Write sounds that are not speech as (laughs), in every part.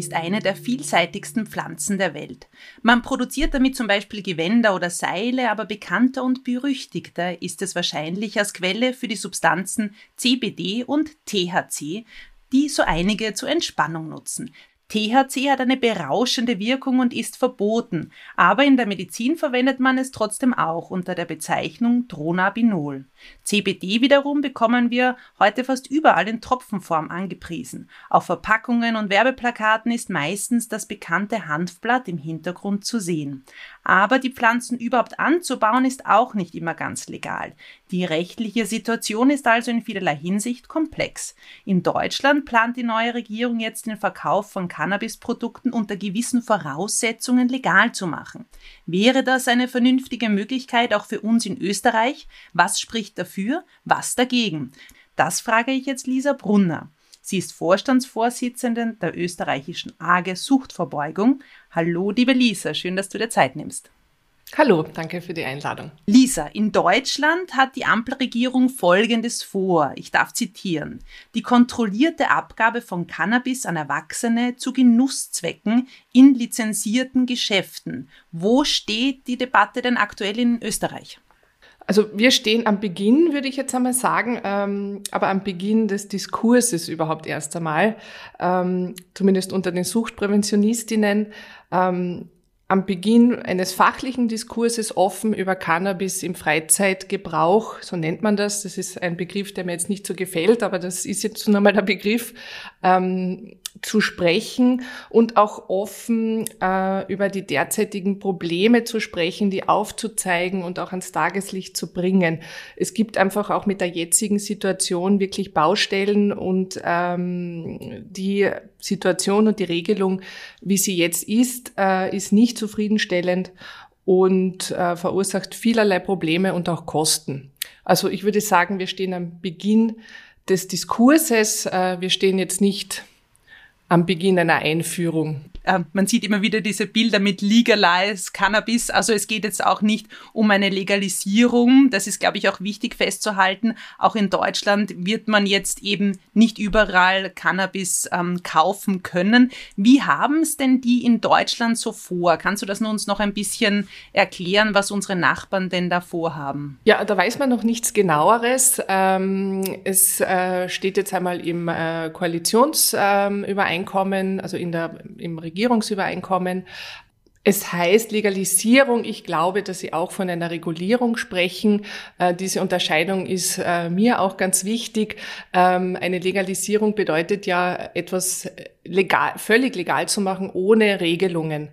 ist eine der vielseitigsten Pflanzen der Welt. Man produziert damit zum Beispiel Gewänder oder Seile, aber bekannter und berüchtigter ist es wahrscheinlich als Quelle für die Substanzen CBD und THC, die so einige zur Entspannung nutzen. THC hat eine berauschende Wirkung und ist verboten, aber in der Medizin verwendet man es trotzdem auch unter der Bezeichnung Dronabinol. CBD wiederum bekommen wir heute fast überall in Tropfenform angepriesen. Auf Verpackungen und Werbeplakaten ist meistens das bekannte Hanfblatt im Hintergrund zu sehen. Aber die Pflanzen überhaupt anzubauen ist auch nicht immer ganz legal. Die rechtliche Situation ist also in vielerlei Hinsicht komplex. In Deutschland plant die neue Regierung jetzt den Verkauf von Cannabisprodukten unter gewissen Voraussetzungen legal zu machen. Wäre das eine vernünftige Möglichkeit auch für uns in Österreich? Was spricht dafür? Was dagegen? Das frage ich jetzt Lisa Brunner. Sie ist Vorstandsvorsitzende der österreichischen AGE Suchtverbeugung. Hallo, liebe Lisa, schön, dass du dir Zeit nimmst. Hallo, danke für die Einladung. Lisa, in Deutschland hat die Ampelregierung Folgendes vor. Ich darf zitieren. Die kontrollierte Abgabe von Cannabis an Erwachsene zu Genusszwecken in lizenzierten Geschäften. Wo steht die Debatte denn aktuell in Österreich? Also wir stehen am Beginn, würde ich jetzt einmal sagen, ähm, aber am Beginn des Diskurses überhaupt erst einmal, ähm, zumindest unter den Suchtpräventionistinnen. Ähm, am Beginn eines fachlichen Diskurses offen über Cannabis im Freizeitgebrauch, so nennt man das. Das ist ein Begriff, der mir jetzt nicht so gefällt, aber das ist jetzt nun einmal der Begriff, ähm, zu sprechen und auch offen äh, über die derzeitigen Probleme zu sprechen, die aufzuzeigen und auch ans Tageslicht zu bringen. Es gibt einfach auch mit der jetzigen Situation wirklich Baustellen und ähm, die Situation und die Regelung, wie sie jetzt ist, äh, ist nicht zufriedenstellend und äh, verursacht vielerlei Probleme und auch Kosten. Also ich würde sagen, wir stehen am Beginn des Diskurses. Äh, wir stehen jetzt nicht am Beginn einer Einführung äh, man sieht immer wieder diese Bilder mit Legalize Cannabis. Also es geht jetzt auch nicht um eine Legalisierung. Das ist, glaube ich, auch wichtig festzuhalten. Auch in Deutschland wird man jetzt eben nicht überall Cannabis ähm, kaufen können. Wie haben es denn die in Deutschland so vor? Kannst du das uns noch ein bisschen erklären, was unsere Nachbarn denn da vorhaben? Ja, da weiß man noch nichts genaueres. Ähm, es äh, steht jetzt einmal im äh, Koalitionsübereinkommen, also in der, im Regierungsübereinkommen. Es heißt Legalisierung. Ich glaube, dass Sie auch von einer Regulierung sprechen. Äh, diese Unterscheidung ist äh, mir auch ganz wichtig. Ähm, eine Legalisierung bedeutet ja etwas legal, völlig legal zu machen, ohne Regelungen.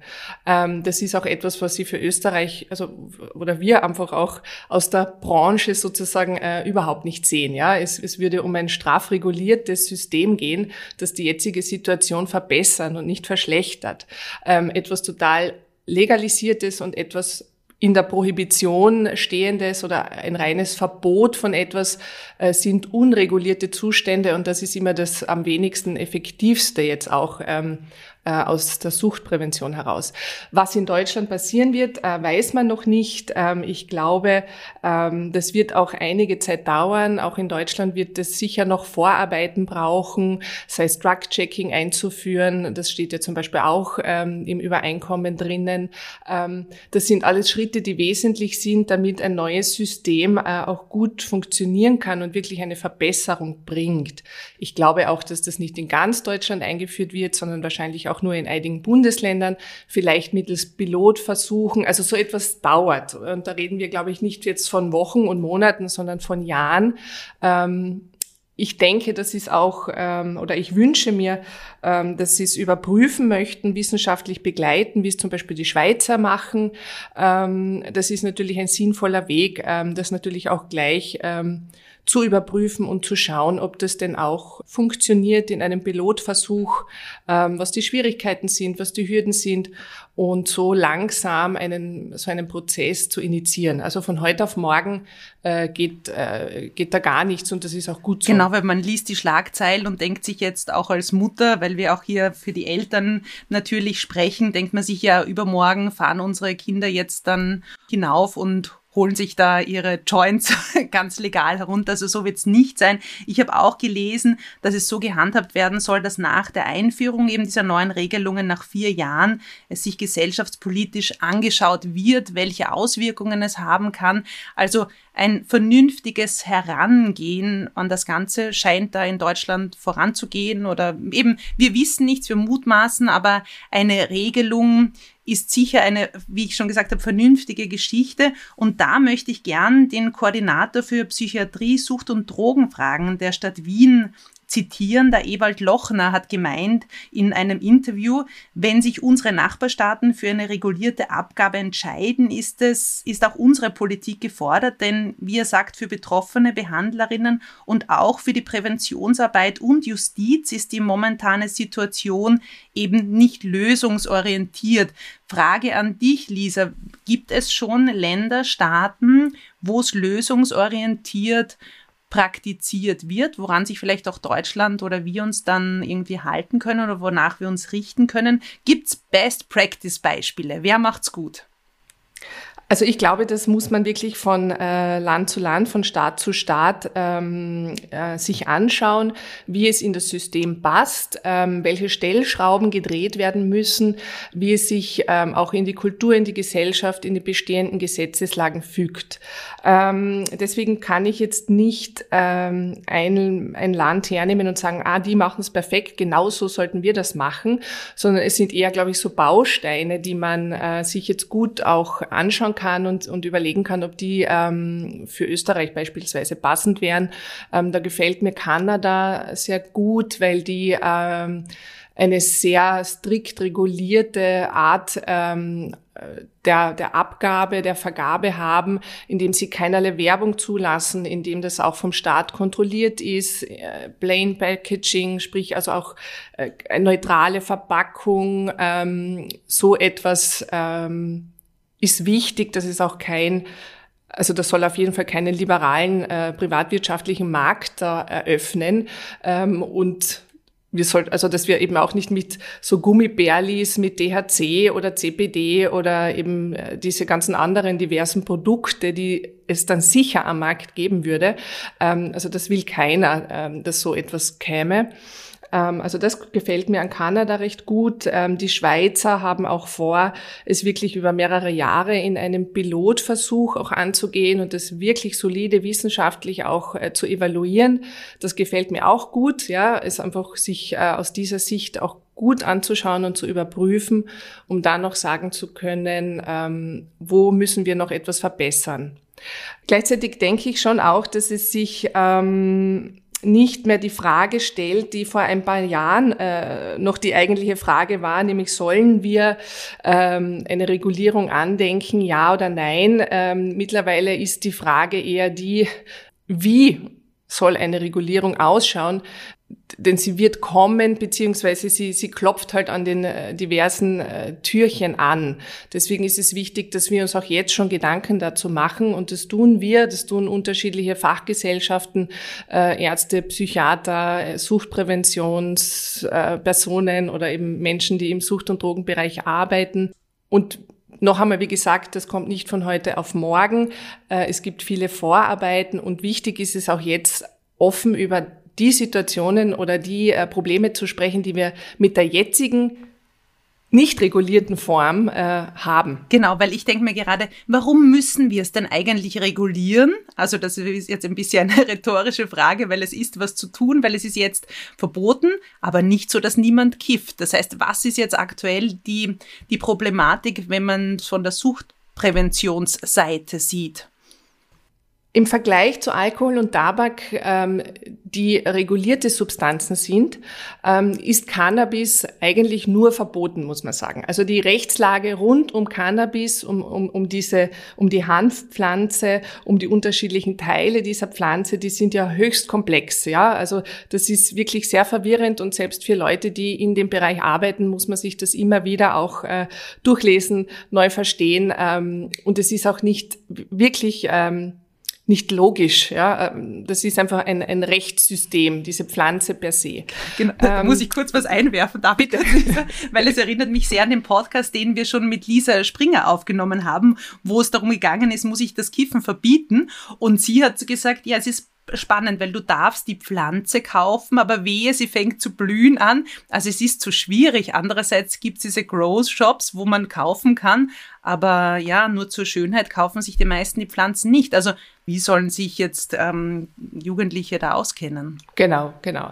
Ähm, das ist auch etwas, was Sie für Österreich, also oder wir einfach auch aus der Branche sozusagen äh, überhaupt nicht sehen. Ja, es, es würde um ein strafreguliertes System gehen, das die jetzige Situation verbessern und nicht verschlechtert. Ähm, etwas total legalisiertes und etwas in der Prohibition stehendes oder ein reines Verbot von etwas äh, sind unregulierte Zustände und das ist immer das am wenigsten effektivste jetzt auch ähm, äh, aus der Suchtprävention heraus. Was in Deutschland passieren wird, äh, weiß man noch nicht. Ähm, ich glaube, ähm, das wird auch einige Zeit dauern. Auch in Deutschland wird es sicher noch Vorarbeiten brauchen, sei es Drug-Checking einzuführen. Das steht ja zum Beispiel auch ähm, im Übereinkommen drinnen. Das sind alles Schritte, die wesentlich sind, damit ein neues System äh, auch gut funktionieren kann und wirklich eine Verbesserung bringt. Ich glaube auch, dass das nicht in ganz Deutschland eingeführt wird, sondern wahrscheinlich auch auch nur in einigen Bundesländern, vielleicht mittels Pilotversuchen. Also so etwas dauert. Und da reden wir, glaube ich, nicht jetzt von Wochen und Monaten, sondern von Jahren. Ähm, ich denke, das ist auch, ähm, oder ich wünsche mir, ähm, dass sie es überprüfen möchten, wissenschaftlich begleiten, wie es zum Beispiel die Schweizer machen. Ähm, das ist natürlich ein sinnvoller Weg, ähm, das natürlich auch gleich ähm, zu überprüfen und zu schauen, ob das denn auch funktioniert in einem Pilotversuch, ähm, was die Schwierigkeiten sind, was die Hürden sind und so langsam einen so einen Prozess zu initiieren. Also von heute auf morgen äh, geht äh, geht da gar nichts und das ist auch gut so. Genau, weil man liest die Schlagzeilen und denkt sich jetzt auch als Mutter, weil wir auch hier für die Eltern natürlich sprechen, denkt man sich ja übermorgen fahren unsere Kinder jetzt dann hinauf und holen sich da ihre Joints (laughs) ganz legal herunter. Also so wird es nicht sein. Ich habe auch gelesen, dass es so gehandhabt werden soll, dass nach der Einführung eben dieser neuen Regelungen nach vier Jahren es sich gesellschaftspolitisch angeschaut wird, welche Auswirkungen es haben kann. Also ein vernünftiges Herangehen an das Ganze scheint da in Deutschland voranzugehen oder eben, wir wissen nichts, wir mutmaßen, aber eine Regelung ist sicher eine, wie ich schon gesagt habe, vernünftige Geschichte. Und da möchte ich gern den Koordinator für Psychiatrie, Sucht und Drogenfragen der Stadt Wien zitieren. Der Ewald Lochner hat gemeint in einem Interview, wenn sich unsere Nachbarstaaten für eine regulierte Abgabe entscheiden, ist es, ist auch unsere Politik gefordert, denn wie er sagt, für betroffene Behandlerinnen und auch für die Präventionsarbeit und Justiz ist die momentane Situation eben nicht lösungsorientiert. Frage an dich, Lisa. Gibt es schon Länder, Staaten, wo es lösungsorientiert praktiziert wird, woran sich vielleicht auch Deutschland oder wir uns dann irgendwie halten können oder wonach wir uns richten können. Gibt's Best Practice Beispiele? Wer macht's gut? Also ich glaube, das muss man wirklich von äh, Land zu Land, von Staat zu Staat ähm, äh, sich anschauen, wie es in das System passt, ähm, welche Stellschrauben gedreht werden müssen, wie es sich ähm, auch in die Kultur, in die Gesellschaft, in die bestehenden Gesetzeslagen fügt. Ähm, deswegen kann ich jetzt nicht ähm, ein, ein Land hernehmen und sagen, ah, die machen es perfekt, genauso sollten wir das machen, sondern es sind eher, glaube ich, so Bausteine, die man äh, sich jetzt gut auch anschauen kann und, und überlegen kann, ob die ähm, für Österreich beispielsweise passend wären. Ähm, da gefällt mir Kanada sehr gut, weil die ähm, eine sehr strikt regulierte Art ähm, der, der Abgabe, der Vergabe haben, indem sie keinerlei Werbung zulassen, indem das auch vom Staat kontrolliert ist, äh, Plain Packaging, sprich also auch äh, neutrale Verpackung, ähm, so etwas ähm, ist wichtig, dass es auch kein also das soll auf jeden Fall keinen liberalen äh, privatwirtschaftlichen Markt da eröffnen. Ähm, und wir sollten, also dass wir eben auch nicht mit so Gummibärlis mit DHC oder CPD oder eben äh, diese ganzen anderen diversen Produkte, die es dann sicher am Markt geben würde. Ähm, also das will keiner, ähm, dass so etwas käme. Ähm, also das gefällt mir an Kanada recht gut. Ähm, die Schweizer haben auch vor, es wirklich über mehrere Jahre in einem Pilotversuch auch anzugehen und das wirklich solide wissenschaftlich auch äh, zu evaluieren. Das gefällt mir auch gut, ja, es einfach sich äh, aus dieser Sicht auch gut anzuschauen und zu überprüfen, um dann noch sagen zu können, ähm, wo müssen wir noch etwas verbessern. Gleichzeitig denke ich schon auch, dass es sich nicht mehr die Frage stellt, die vor ein paar Jahren äh, noch die eigentliche Frage war, nämlich sollen wir ähm, eine Regulierung andenken, ja oder nein. Ähm, mittlerweile ist die Frage eher die, wie soll eine Regulierung ausschauen? Denn sie wird kommen, beziehungsweise sie, sie klopft halt an den äh, diversen äh, Türchen an. Deswegen ist es wichtig, dass wir uns auch jetzt schon Gedanken dazu machen und das tun wir, das tun unterschiedliche Fachgesellschaften, äh, Ärzte, Psychiater, äh, Suchtpräventionspersonen äh, oder eben Menschen, die im Sucht- und Drogenbereich arbeiten. Und noch einmal, wie gesagt, das kommt nicht von heute auf morgen. Äh, es gibt viele Vorarbeiten und wichtig ist es auch jetzt offen über die Situationen oder die äh, Probleme zu sprechen, die wir mit der jetzigen nicht regulierten Form äh, haben. Genau, weil ich denke mir gerade, warum müssen wir es denn eigentlich regulieren? Also das ist jetzt ein bisschen eine (laughs) rhetorische Frage, weil es ist was zu tun, weil es ist jetzt verboten, aber nicht so, dass niemand kifft. Das heißt, was ist jetzt aktuell die, die Problematik, wenn man von der Suchtpräventionsseite sieht? Im Vergleich zu Alkohol und Tabak, ähm, die regulierte Substanzen sind, ähm, ist Cannabis eigentlich nur verboten, muss man sagen. Also die Rechtslage rund um Cannabis, um, um, um diese, um die Hanfpflanze, um die unterschiedlichen Teile dieser Pflanze, die sind ja höchst komplex. Ja, also das ist wirklich sehr verwirrend und selbst für Leute, die in dem Bereich arbeiten, muss man sich das immer wieder auch äh, durchlesen, neu verstehen. Ähm, und es ist auch nicht wirklich ähm, nicht logisch. Ja, ähm, das ist einfach ein, ein Rechtssystem, diese Pflanze per se. Genau, da ähm, muss ich kurz was einwerfen, darf bitte, weil es erinnert mich sehr an den Podcast, den wir schon mit Lisa Springer aufgenommen haben, wo es darum gegangen ist, muss ich das Kiffen verbieten? Und sie hat gesagt, ja, es ist spannend, weil du darfst die Pflanze kaufen, aber wehe, sie fängt zu blühen an. Also es ist zu schwierig. Andererseits gibt es diese Grow Shops, wo man kaufen kann, aber ja, nur zur Schönheit kaufen sich die meisten die Pflanzen nicht. Also wie sollen sich jetzt ähm, Jugendliche da auskennen? Genau, genau.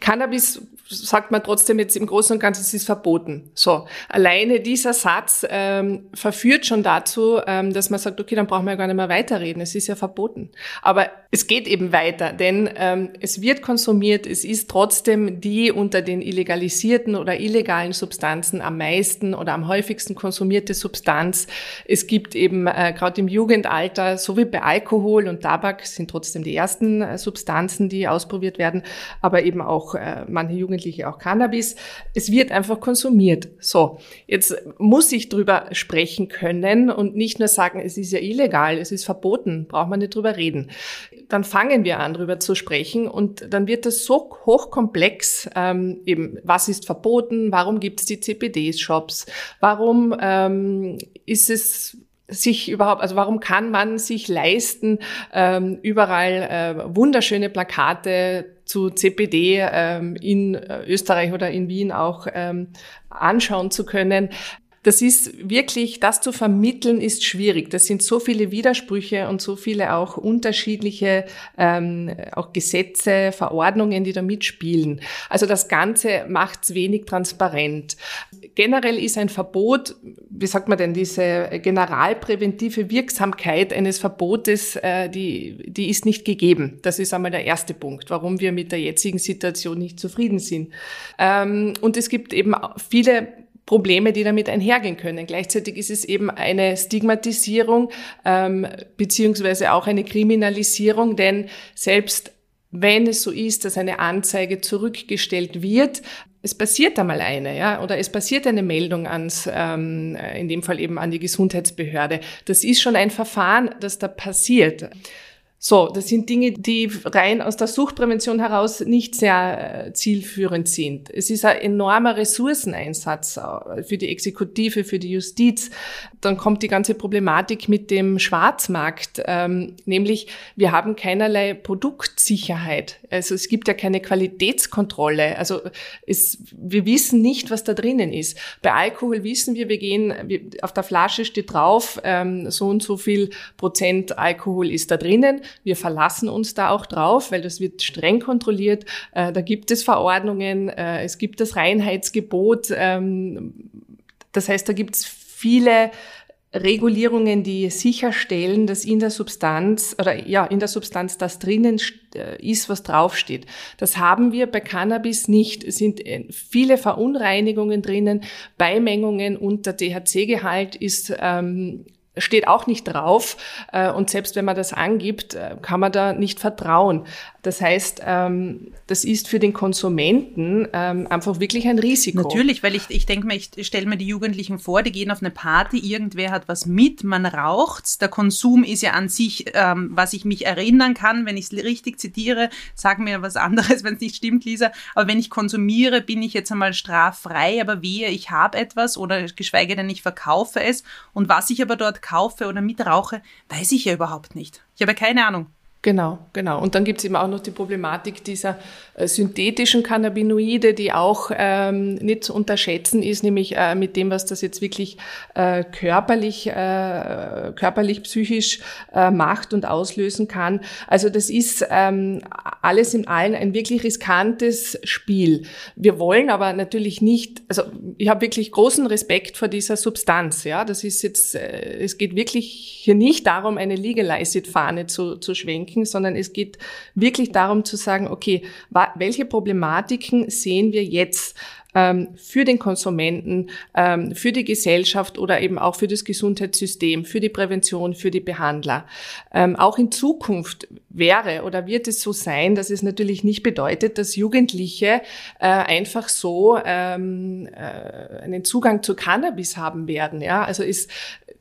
Cannabis sagt man trotzdem jetzt im Großen und Ganzen, es ist verboten. So, alleine dieser Satz ähm, verführt schon dazu, ähm, dass man sagt, okay, dann brauchen wir ja gar nicht mehr weiterreden. Es ist ja verboten. Aber es geht eben weiter, denn ähm, es wird konsumiert. Es ist trotzdem die unter den illegalisierten oder illegalen Substanzen am meisten oder am häufigsten konsumierte Substanz. Es gibt eben äh, gerade im Jugendalter, so wie bei Alkohol und Tabak sind trotzdem die ersten äh, Substanzen, die ausprobiert werden, aber eben auch äh, manche Jugendliche auch Cannabis. Es wird einfach konsumiert. So, jetzt muss ich drüber sprechen können und nicht nur sagen, es ist ja illegal, es ist verboten, braucht man nicht drüber reden. Dann fangen wir an, drüber zu sprechen und dann wird das so hochkomplex, ähm, eben, was ist verboten, warum gibt es die CPD-Shops, warum ähm, ist es sich überhaupt, also warum kann man sich leisten, ähm, überall äh, wunderschöne Plakate zu CPD ähm, in äh, Österreich oder in Wien auch ähm, anschauen zu können. Das ist wirklich, das zu vermitteln, ist schwierig. Das sind so viele Widersprüche und so viele auch unterschiedliche ähm, auch Gesetze, Verordnungen, die da mitspielen. Also das Ganze macht es wenig transparent. Generell ist ein Verbot, wie sagt man denn, diese generalpräventive Wirksamkeit eines Verbotes, äh, die, die ist nicht gegeben. Das ist einmal der erste Punkt, warum wir mit der jetzigen Situation nicht zufrieden sind. Ähm, und es gibt eben viele Probleme, die damit einhergehen können. Gleichzeitig ist es eben eine Stigmatisierung ähm, beziehungsweise auch eine Kriminalisierung, denn selbst wenn es so ist, dass eine Anzeige zurückgestellt wird, es passiert einmal eine, ja, oder es passiert eine Meldung ans, ähm, in dem Fall eben an die Gesundheitsbehörde. Das ist schon ein Verfahren, das da passiert. So, das sind Dinge, die rein aus der Suchtprävention heraus nicht sehr äh, zielführend sind. Es ist ein enormer Ressourceneinsatz äh, für die Exekutive, für die Justiz. Dann kommt die ganze Problematik mit dem Schwarzmarkt, ähm, nämlich wir haben keinerlei Produktsicherheit. Also es gibt ja keine Qualitätskontrolle. Also es, wir wissen nicht, was da drinnen ist. Bei Alkohol wissen wir, wir gehen, auf der Flasche steht drauf, ähm, so und so viel Prozent Alkohol ist da drinnen wir verlassen uns da auch drauf, weil das wird streng kontrolliert. Äh, da gibt es Verordnungen, äh, es gibt das Reinheitsgebot. Ähm, das heißt, da gibt es viele Regulierungen, die sicherstellen, dass in der Substanz oder ja, in der Substanz das drinnen äh, ist, was draufsteht. Das haben wir bei Cannabis nicht. Es sind viele Verunreinigungen drinnen, Beimengungen und der THC-Gehalt ist ähm, steht auch nicht drauf. Äh, und selbst wenn man das angibt, äh, kann man da nicht vertrauen. Das heißt, ähm, das ist für den Konsumenten ähm, einfach wirklich ein Risiko. Natürlich, weil ich, ich denke mir, ich stelle mir die Jugendlichen vor, die gehen auf eine Party, irgendwer hat was mit, man raucht. Der Konsum ist ja an sich, ähm, was ich mich erinnern kann, wenn ich es richtig zitiere, sag mir was anderes, (laughs) wenn es nicht stimmt, Lisa. Aber wenn ich konsumiere, bin ich jetzt einmal straffrei, aber wehe, ich habe etwas oder geschweige denn ich verkaufe es. Und was ich aber dort kaufe oder mitrauche, weiß ich ja überhaupt nicht. Ich habe keine Ahnung. Genau, genau. Und dann gibt es eben auch noch die Problematik dieser äh, synthetischen Cannabinoide, die auch ähm, nicht zu unterschätzen ist, nämlich äh, mit dem, was das jetzt wirklich äh, körperlich, äh, körperlich, psychisch äh, macht und auslösen kann. Also das ist ähm, alles in allem ein wirklich riskantes Spiel. Wir wollen aber natürlich nicht, also ich habe wirklich großen Respekt vor dieser Substanz. Ja, das ist jetzt, äh, es geht wirklich hier nicht darum, eine Legalized-Fahne zu, zu schwenken denken, sondern es geht wirklich darum zu sagen, okay, welche Problematiken sehen wir jetzt? Ähm, für den Konsumenten, ähm, für die Gesellschaft oder eben auch für das Gesundheitssystem, für die Prävention, für die Behandler. Ähm, auch in Zukunft wäre oder wird es so sein, dass es natürlich nicht bedeutet, dass Jugendliche äh, einfach so einen Zugang zu Cannabis haben werden. Ja, also ist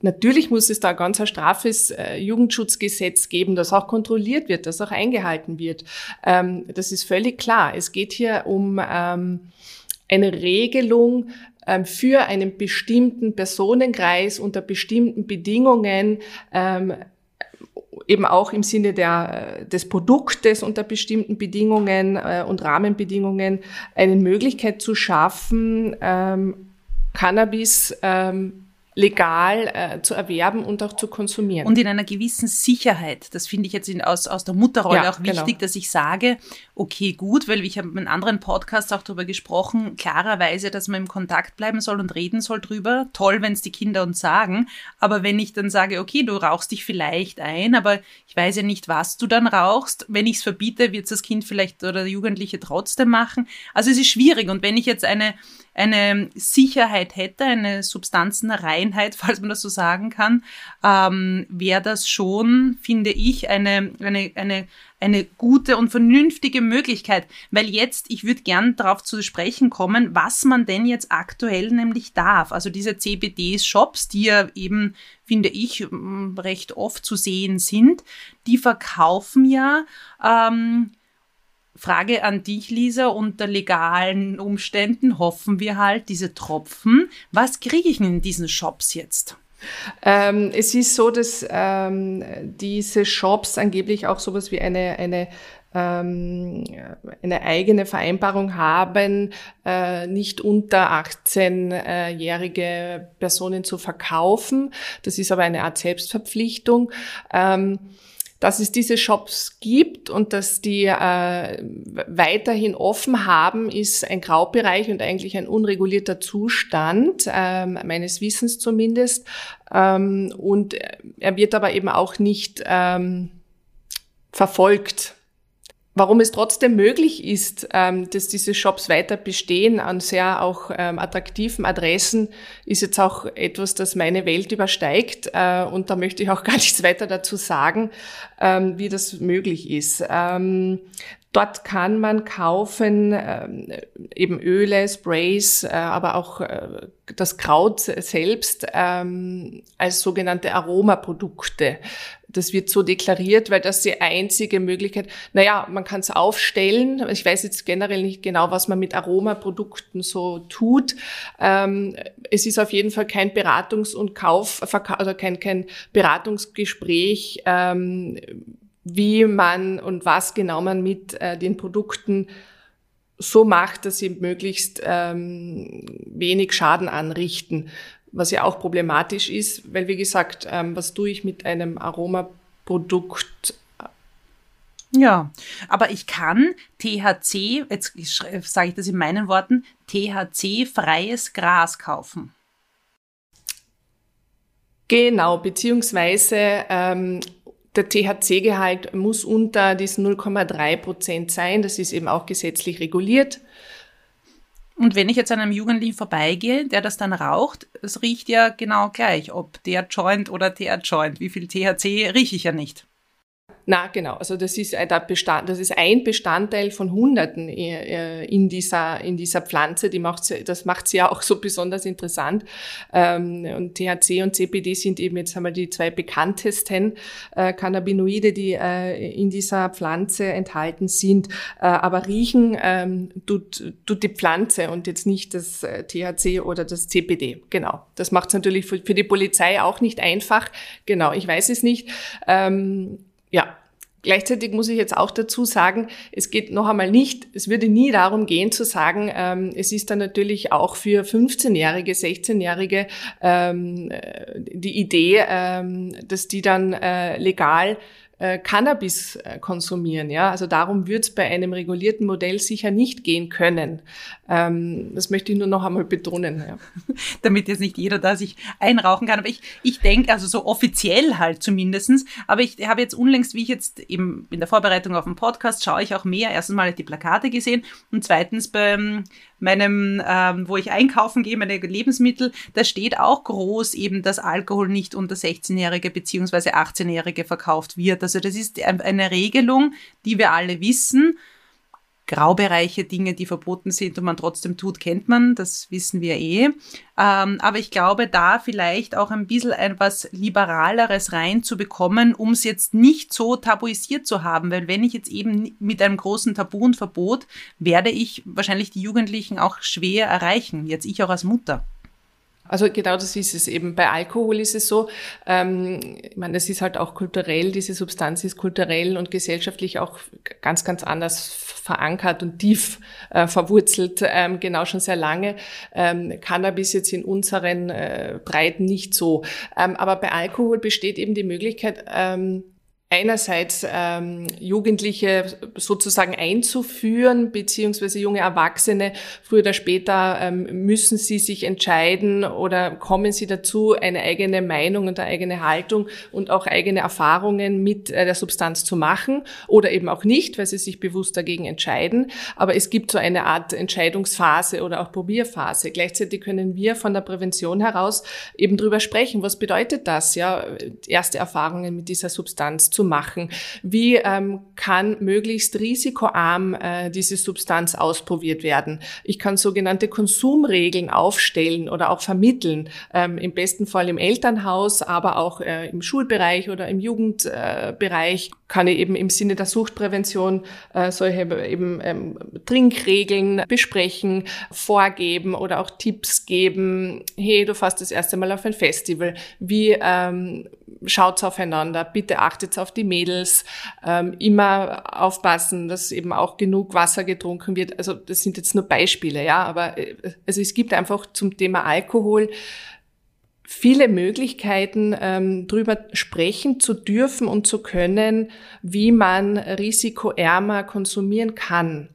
Natürlich muss es da ganz ein straffes äh, Jugendschutzgesetz geben, das auch kontrolliert wird, das auch eingehalten wird. Ähm, das ist völlig klar. Es geht hier um ähm, eine Regelung ähm, für einen bestimmten Personenkreis unter bestimmten Bedingungen ähm, eben auch im Sinne der, des Produktes unter bestimmten Bedingungen äh, und Rahmenbedingungen eine Möglichkeit zu schaffen, ähm, Cannabis ähm, legal äh, zu erwerben und auch zu konsumieren. Und in einer gewissen Sicherheit. Das finde ich jetzt in, aus, aus der Mutterrolle ja, auch wichtig, genau. dass ich sage, okay, gut, weil ich habe in anderen Podcasts auch darüber gesprochen, klarerweise, dass man im Kontakt bleiben soll und reden soll drüber. Toll, wenn es die Kinder uns sagen. Aber wenn ich dann sage, okay, du rauchst dich vielleicht ein, aber ich weiß ja nicht, was du dann rauchst. Wenn ich es verbiete, wird es das Kind vielleicht oder der Jugendliche trotzdem machen. Also es ist schwierig. Und wenn ich jetzt eine eine Sicherheit hätte, eine Substanzenreinheit, (laughs) falls man das so sagen kann, ähm, wäre das schon, finde ich, eine, eine, eine, eine gute und vernünftige Möglichkeit. Weil jetzt, ich würde gern darauf zu sprechen kommen, was man denn jetzt aktuell nämlich darf. Also diese CBD-Shops, die ja eben, finde ich, recht oft zu sehen sind, die verkaufen ja ähm, Frage an dich, Lisa, unter legalen Umständen hoffen wir halt diese Tropfen. Was kriege ich in diesen Shops jetzt? Ähm, es ist so, dass ähm, diese Shops angeblich auch sowas wie eine, eine ähm, eine eigene Vereinbarung haben, äh, nicht unter 18-jährige Personen zu verkaufen. Das ist aber eine Art Selbstverpflichtung. Ähm, dass es diese Shops gibt und dass die äh, weiterhin offen haben, ist ein Graubereich und eigentlich ein unregulierter Zustand, äh, meines Wissens zumindest. Ähm, und er wird aber eben auch nicht ähm, verfolgt Warum es trotzdem möglich ist, ähm, dass diese Shops weiter bestehen an sehr auch ähm, attraktiven Adressen, ist jetzt auch etwas, das meine Welt übersteigt. Äh, und da möchte ich auch (laughs) gar nichts weiter dazu sagen, ähm, wie das möglich ist. Dort kann man kaufen eben Öle, Sprays, äh, aber auch äh, das Kraut selbst als sogenannte Aromaprodukte. Das wird so deklariert, weil das die einzige Möglichkeit, naja, man kann es aufstellen. Ich weiß jetzt generell nicht genau, was man mit Aromaprodukten so tut. Ähm, es ist auf jeden Fall kein Beratungs- und Kauf, oder kein, kein Beratungsgespräch, ähm, wie man und was genau man mit äh, den Produkten so macht, dass sie möglichst ähm, wenig Schaden anrichten was ja auch problematisch ist, weil wie gesagt, ähm, was tue ich mit einem Aromaprodukt? Ja, aber ich kann THC, jetzt sage ich das in meinen Worten, THC-freies Gras kaufen. Genau, beziehungsweise ähm, der THC-Gehalt muss unter diesen 0,3 Prozent sein. Das ist eben auch gesetzlich reguliert. Und wenn ich jetzt an einem Jugendlichen vorbeigehe, der das dann raucht, es riecht ja genau gleich, ob der Joint oder der Joint. Wie viel THC rieche ich ja nicht. Na, genau. Also das ist, ein Bestand, das ist ein Bestandteil von Hunderten äh, in dieser, in dieser Pflanze. Die macht's, das macht sie ja auch so besonders interessant. Ähm, und THC und CBD sind eben jetzt einmal die zwei bekanntesten äh, Cannabinoide, die äh, in dieser Pflanze enthalten sind. Aber riechen ähm, tut, tut die Pflanze und jetzt nicht das THC oder das CBD. Genau. Das macht es natürlich für die Polizei auch nicht einfach. Genau, ich weiß es nicht. Ja, Gleichzeitig muss ich jetzt auch dazu sagen, es geht noch einmal nicht, es würde nie darum gehen zu sagen, ähm, es ist dann natürlich auch für 15-Jährige, 16-Jährige ähm, die Idee, ähm, dass die dann äh, legal äh, Cannabis äh, konsumieren. Ja? Also darum wird es bei einem regulierten Modell sicher nicht gehen können. Ähm, das möchte ich nur noch einmal betonen. Ja. (laughs) Damit jetzt nicht jeder da sich einrauchen kann. Aber ich, ich denke, also so offiziell halt zumindestens. Aber ich habe jetzt unlängst, wie ich jetzt eben in der Vorbereitung auf den Podcast schaue ich auch mehr. Erstens mal die Plakate gesehen und zweitens beim meinem, ähm, wo ich einkaufen gehe, meine Lebensmittel, da steht auch groß eben, dass Alkohol nicht unter 16-Jährige beziehungsweise 18-Jährige verkauft wird. Also das ist eine Regelung, die wir alle wissen. Graubereiche, Dinge, die verboten sind und man trotzdem tut, kennt man, das wissen wir eh. Ähm, aber ich glaube, da vielleicht auch ein bisschen etwas Liberaleres reinzubekommen, um es jetzt nicht so tabuisiert zu haben, weil wenn ich jetzt eben mit einem großen Tabu und Verbot, werde ich wahrscheinlich die Jugendlichen auch schwer erreichen, jetzt ich auch als Mutter. Also genau das ist es eben. Bei Alkohol ist es so, ähm, ich meine, es ist halt auch kulturell, diese Substanz ist kulturell und gesellschaftlich auch ganz, ganz anders verankert und tief äh, verwurzelt, ähm, genau schon sehr lange. Ähm, Cannabis jetzt in unseren äh, Breiten nicht so. Ähm, aber bei Alkohol besteht eben die Möglichkeit, ähm, einerseits ähm, Jugendliche sozusagen einzuführen, beziehungsweise junge Erwachsene. Früher oder später ähm, müssen sie sich entscheiden oder kommen sie dazu, eine eigene Meinung und eine eigene Haltung und auch eigene Erfahrungen mit äh, der Substanz zu machen oder eben auch nicht, weil sie sich bewusst dagegen entscheiden. Aber es gibt so eine Art Entscheidungsphase oder auch Probierphase. Gleichzeitig können wir von der Prävention heraus eben drüber sprechen. Was bedeutet das, ja, erste Erfahrungen mit dieser Substanz zu machen? Wie ähm, kann möglichst risikoarm äh, diese Substanz ausprobiert werden? Ich kann sogenannte Konsumregeln aufstellen oder auch vermitteln, ähm, im besten Fall im Elternhaus, aber auch äh, im Schulbereich oder im Jugendbereich. Kann ich eben im Sinne der Suchtprävention äh, solche eben ähm, Trinkregeln besprechen, vorgeben oder auch Tipps geben. Hey, du fährst das erste Mal auf ein Festival. Wie ähm, schaut's aufeinander? Bitte achtet auf die Mädels. Ähm, immer aufpassen, dass eben auch genug Wasser getrunken wird. Also das sind jetzt nur Beispiele, ja. Aber äh, also es gibt einfach zum Thema Alkohol viele Möglichkeiten, ähm, drüber sprechen zu dürfen und zu können, wie man risikoärmer konsumieren kann.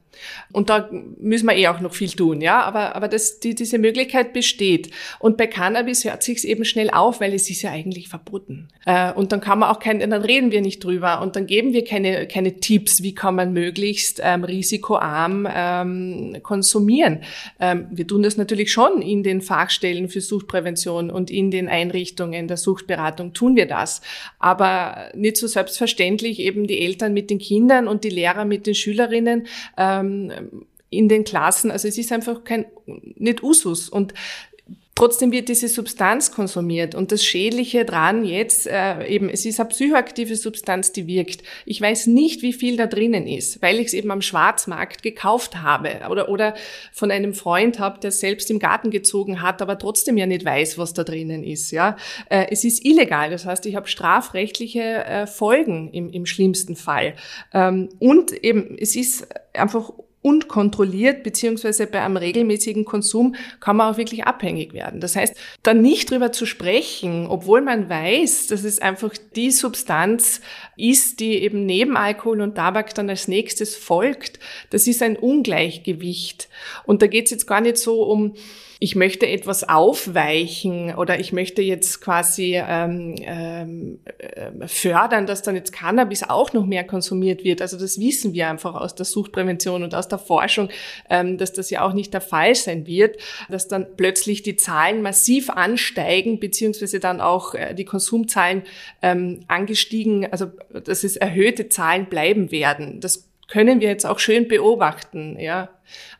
Und da müssen wir eh auch noch viel tun, ja. Aber, aber das, die, diese Möglichkeit besteht. Und bei Cannabis hört sich's eben schnell auf, weil es ist ja eigentlich verboten. Äh, und dann kann man auch kein, dann reden wir nicht drüber und dann geben wir keine, keine Tipps, wie kann man möglichst ähm, risikoarm ähm, konsumieren. Ähm, wir tun das natürlich schon in den Fachstellen für Suchtprävention und in den Einrichtungen der Suchtberatung tun wir das. Aber nicht so selbstverständlich eben die Eltern mit den Kindern und die Lehrer mit den Schülerinnen. Ähm, ähm, in den Klassen. Also es ist einfach kein, nicht Usus. Und Trotzdem wird diese Substanz konsumiert und das Schädliche dran jetzt äh, eben, es ist eine psychoaktive Substanz, die wirkt. Ich weiß nicht, wie viel da drinnen ist, weil ich es eben am Schwarzmarkt gekauft habe oder, oder von einem Freund habe, der selbst im Garten gezogen hat, aber trotzdem ja nicht weiß, was da drinnen ist. Ja, äh, Es ist illegal, das heißt, ich habe strafrechtliche äh, Folgen im, im schlimmsten Fall. Ähm, und eben, es ist einfach und kontrolliert, beziehungsweise bei einem regelmäßigen Konsum kann man auch wirklich abhängig werden. Das heißt, dann nicht drüber zu sprechen, obwohl man weiß, dass es einfach die Substanz ist, die eben neben Alkohol und Tabak dann als nächstes folgt, das ist ein Ungleichgewicht. Und da geht es jetzt gar nicht so um ich möchte etwas aufweichen oder ich möchte jetzt quasi ähm, ähm, äh, fördern, dass dann jetzt Cannabis auch noch mehr konsumiert wird. Also das wissen wir einfach aus der Suchtprävention und aus der Forschung, ähm, dass das ja auch nicht der Fall sein wird, dass dann plötzlich die Zahlen massiv ansteigen, beziehungsweise dann auch äh, die Konsumzahlen ähm, angestiegen, also dass es erhöhte Zahlen bleiben werden. Das können wir jetzt auch schön beobachten, ja.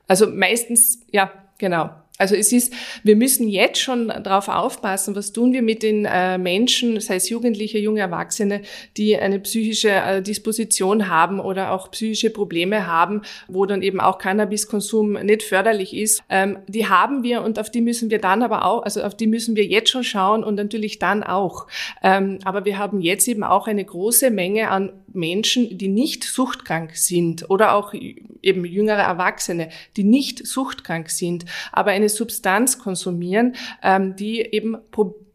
Also meistens, ja, genau. Also es ist, wir müssen jetzt schon darauf aufpassen, was tun wir mit den äh, Menschen, sei es Jugendliche, junge Erwachsene, die eine psychische äh, Disposition haben oder auch psychische Probleme haben, wo dann eben auch Cannabiskonsum nicht förderlich ist. Ähm, die haben wir und auf die müssen wir dann aber auch, also auf die müssen wir jetzt schon schauen und natürlich dann auch. Ähm, aber wir haben jetzt eben auch eine große Menge an Menschen, die nicht suchtkrank sind oder auch eben jüngere Erwachsene, die nicht suchtkrank sind, aber eine Substanz konsumieren, ähm, die eben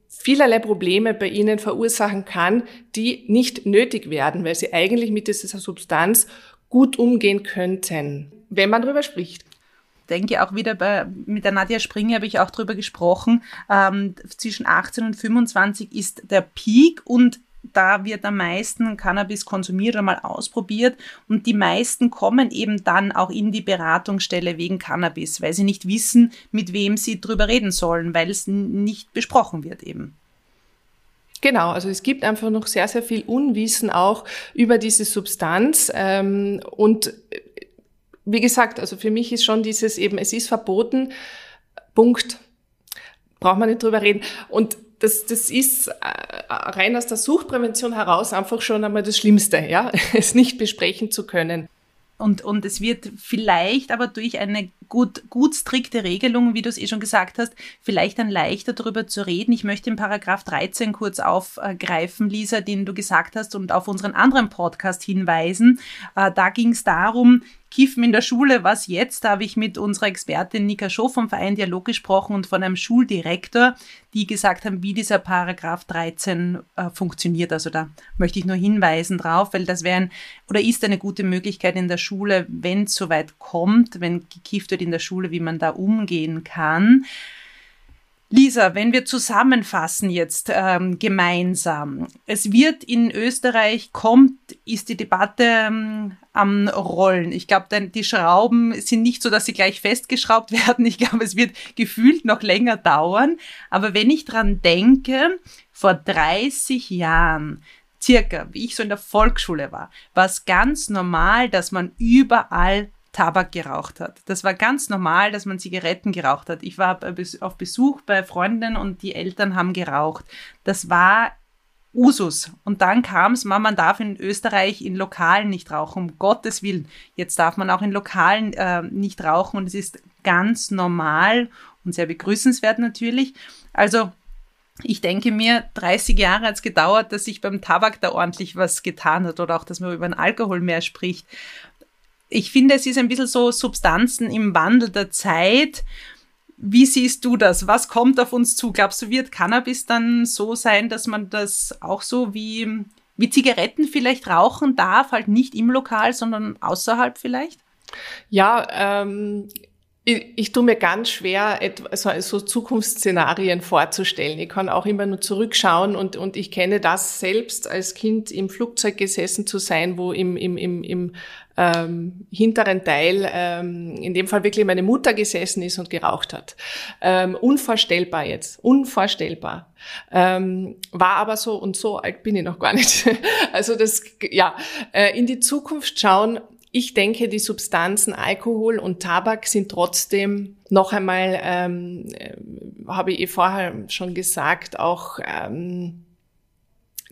vielerlei Probleme bei ihnen verursachen kann, die nicht nötig werden, weil sie eigentlich mit dieser Substanz gut umgehen könnten, wenn man darüber spricht. Denke auch wieder bei, mit der Nadja Springer habe ich auch darüber gesprochen, ähm, zwischen 18 und 25 ist der Peak und da wird am meisten Cannabis konsumiert oder mal ausprobiert und die meisten kommen eben dann auch in die Beratungsstelle wegen Cannabis, weil sie nicht wissen, mit wem sie drüber reden sollen, weil es nicht besprochen wird eben. Genau, also es gibt einfach noch sehr, sehr viel Unwissen auch über diese Substanz ähm, und äh, wie gesagt, also für mich ist schon dieses eben, es ist verboten, Punkt. Braucht man nicht drüber reden. Und das, das ist äh, rein aus der Suchtprävention heraus einfach schon einmal das Schlimmste, ja, (laughs) es nicht besprechen zu können. Und, und es wird vielleicht aber durch eine gut, gut strikte Regelung, wie du es eh schon gesagt hast, vielleicht dann leichter darüber zu reden. Ich möchte den Paragraph 13 kurz aufgreifen, Lisa, den du gesagt hast und auf unseren anderen Podcast hinweisen. Äh, da ging es darum, Kiffen in der Schule, was jetzt? Da habe ich mit unserer Expertin Nika Schoh vom Verein Dialog gesprochen und von einem Schuldirektor, die gesagt haben, wie dieser Paragraph 13 äh, funktioniert. Also da möchte ich nur hinweisen drauf, weil das wäre ein, oder ist eine gute Möglichkeit in der Schule, wenn es soweit kommt, wenn gekifft wird in der Schule, wie man da umgehen kann. Lisa, wenn wir zusammenfassen jetzt ähm, gemeinsam. Es wird in Österreich, kommt, ist die Debatte ähm, am Rollen. Ich glaube, die Schrauben sind nicht so, dass sie gleich festgeschraubt (laughs) werden. Ich glaube, es wird gefühlt noch länger dauern. Aber wenn ich dran denke, vor 30 Jahren, circa, wie ich so in der Volksschule war, war es ganz normal, dass man überall Tabak geraucht hat. Das war ganz normal, dass man Zigaretten geraucht hat. Ich war auf Besuch bei Freundinnen und die Eltern haben geraucht. Das war Usus. Und dann kam es, man darf in Österreich in Lokalen nicht rauchen, um Gottes Willen. Jetzt darf man auch in Lokalen äh, nicht rauchen und es ist ganz normal und sehr begrüßenswert natürlich. Also ich denke mir, 30 Jahre hat es gedauert, dass sich beim Tabak da ordentlich was getan hat oder auch, dass man über den Alkohol mehr spricht ich finde, es ist ein bisschen so Substanzen im Wandel der Zeit. Wie siehst du das? Was kommt auf uns zu? Glaubst du, wird Cannabis dann so sein, dass man das auch so wie, wie Zigaretten vielleicht rauchen darf, halt nicht im Lokal, sondern außerhalb vielleicht? Ja, ähm, ich, ich tue mir ganz schwer, so, so Zukunftsszenarien vorzustellen. Ich kann auch immer nur zurückschauen und, und ich kenne das selbst als Kind im Flugzeug gesessen zu sein, wo im, im, im, im ähm, hinteren Teil, ähm, in dem Fall wirklich meine Mutter gesessen ist und geraucht hat. Ähm, unvorstellbar jetzt, unvorstellbar. Ähm, war aber so und so alt bin ich noch gar nicht. (laughs) also das, ja, äh, in die Zukunft schauen, ich denke, die Substanzen Alkohol und Tabak sind trotzdem noch einmal, ähm, äh, habe ich eh vorher schon gesagt, auch ähm,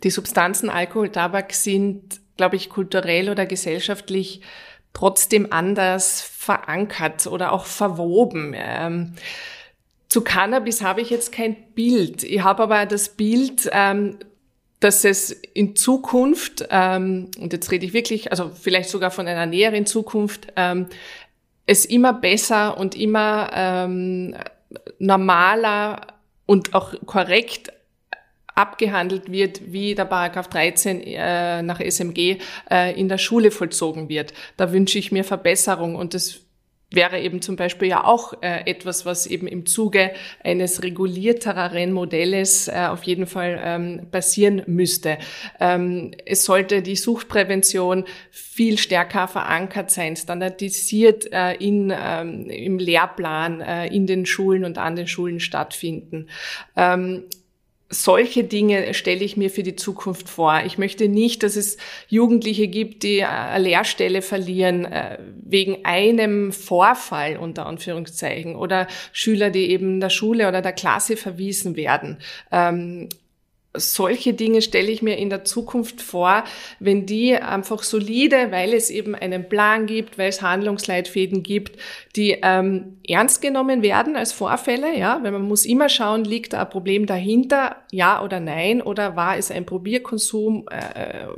die Substanzen Alkohol, Tabak sind, glaube ich, kulturell oder gesellschaftlich trotzdem anders verankert oder auch verwoben. Ähm, zu Cannabis habe ich jetzt kein Bild. Ich habe aber das Bild, ähm, dass es in Zukunft, ähm, und jetzt rede ich wirklich, also vielleicht sogar von einer näheren Zukunft, ähm, es immer besser und immer ähm, normaler und auch korrekt abgehandelt wird, wie der Paragraph 13 äh, nach SMG äh, in der Schule vollzogen wird. Da wünsche ich mir Verbesserung und das wäre eben zum Beispiel ja auch äh, etwas, was eben im Zuge eines regulierteren Modells äh, auf jeden Fall ähm, passieren müsste. Ähm, es sollte die Suchtprävention viel stärker verankert sein, standardisiert äh, in, ähm, im Lehrplan äh, in den Schulen und an den Schulen stattfinden. Ähm, solche Dinge stelle ich mir für die Zukunft vor. Ich möchte nicht, dass es Jugendliche gibt, die eine Lehrstelle verlieren äh, wegen einem Vorfall unter Anführungszeichen oder Schüler, die eben der Schule oder der Klasse verwiesen werden. Solche Dinge stelle ich mir in der Zukunft vor, wenn die einfach solide, weil es eben einen Plan gibt, weil es Handlungsleitfäden gibt, die ähm, ernst genommen werden als Vorfälle, ja, weil man muss immer schauen, liegt da ein Problem dahinter, ja oder nein, oder war es ein Probierkonsum, äh,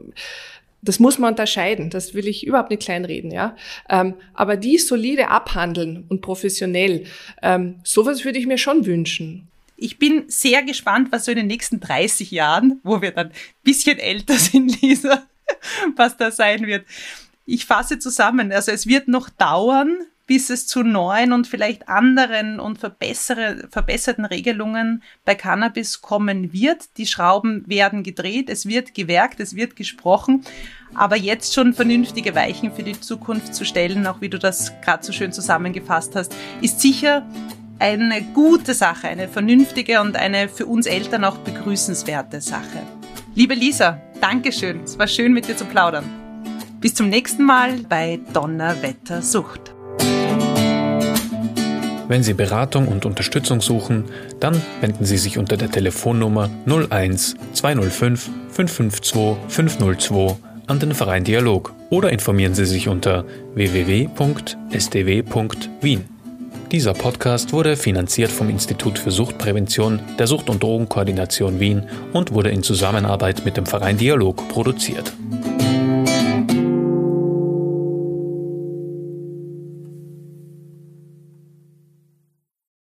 das muss man unterscheiden, das will ich überhaupt nicht kleinreden, ja. Ähm, aber die solide abhandeln und professionell, ähm, sowas würde ich mir schon wünschen ich bin sehr gespannt, was so in den nächsten 30 Jahren, wo wir dann ein bisschen älter sind, (laughs) Lisa, was da sein wird. Ich fasse zusammen. Also es wird noch dauern, bis es zu neuen und vielleicht anderen und verbesserten Regelungen bei Cannabis kommen wird. Die Schrauben werden gedreht, es wird gewerkt, es wird gesprochen. Aber jetzt schon vernünftige Weichen für die Zukunft zu stellen, auch wie du das gerade so schön zusammengefasst hast, ist sicher eine gute Sache, eine vernünftige und eine für uns Eltern auch begrüßenswerte Sache. Liebe Lisa, Dankeschön. Es war schön mit dir zu plaudern. Bis zum nächsten Mal bei Donnerwetter Sucht. Wenn Sie Beratung und Unterstützung suchen, dann wenden Sie sich unter der Telefonnummer 01 205 552 502 an den Verein Dialog oder informieren Sie sich unter www.sdw.wien. Dieser Podcast wurde finanziert vom Institut für Suchtprävention der Sucht- und Drogenkoordination Wien und wurde in Zusammenarbeit mit dem Verein Dialog produziert.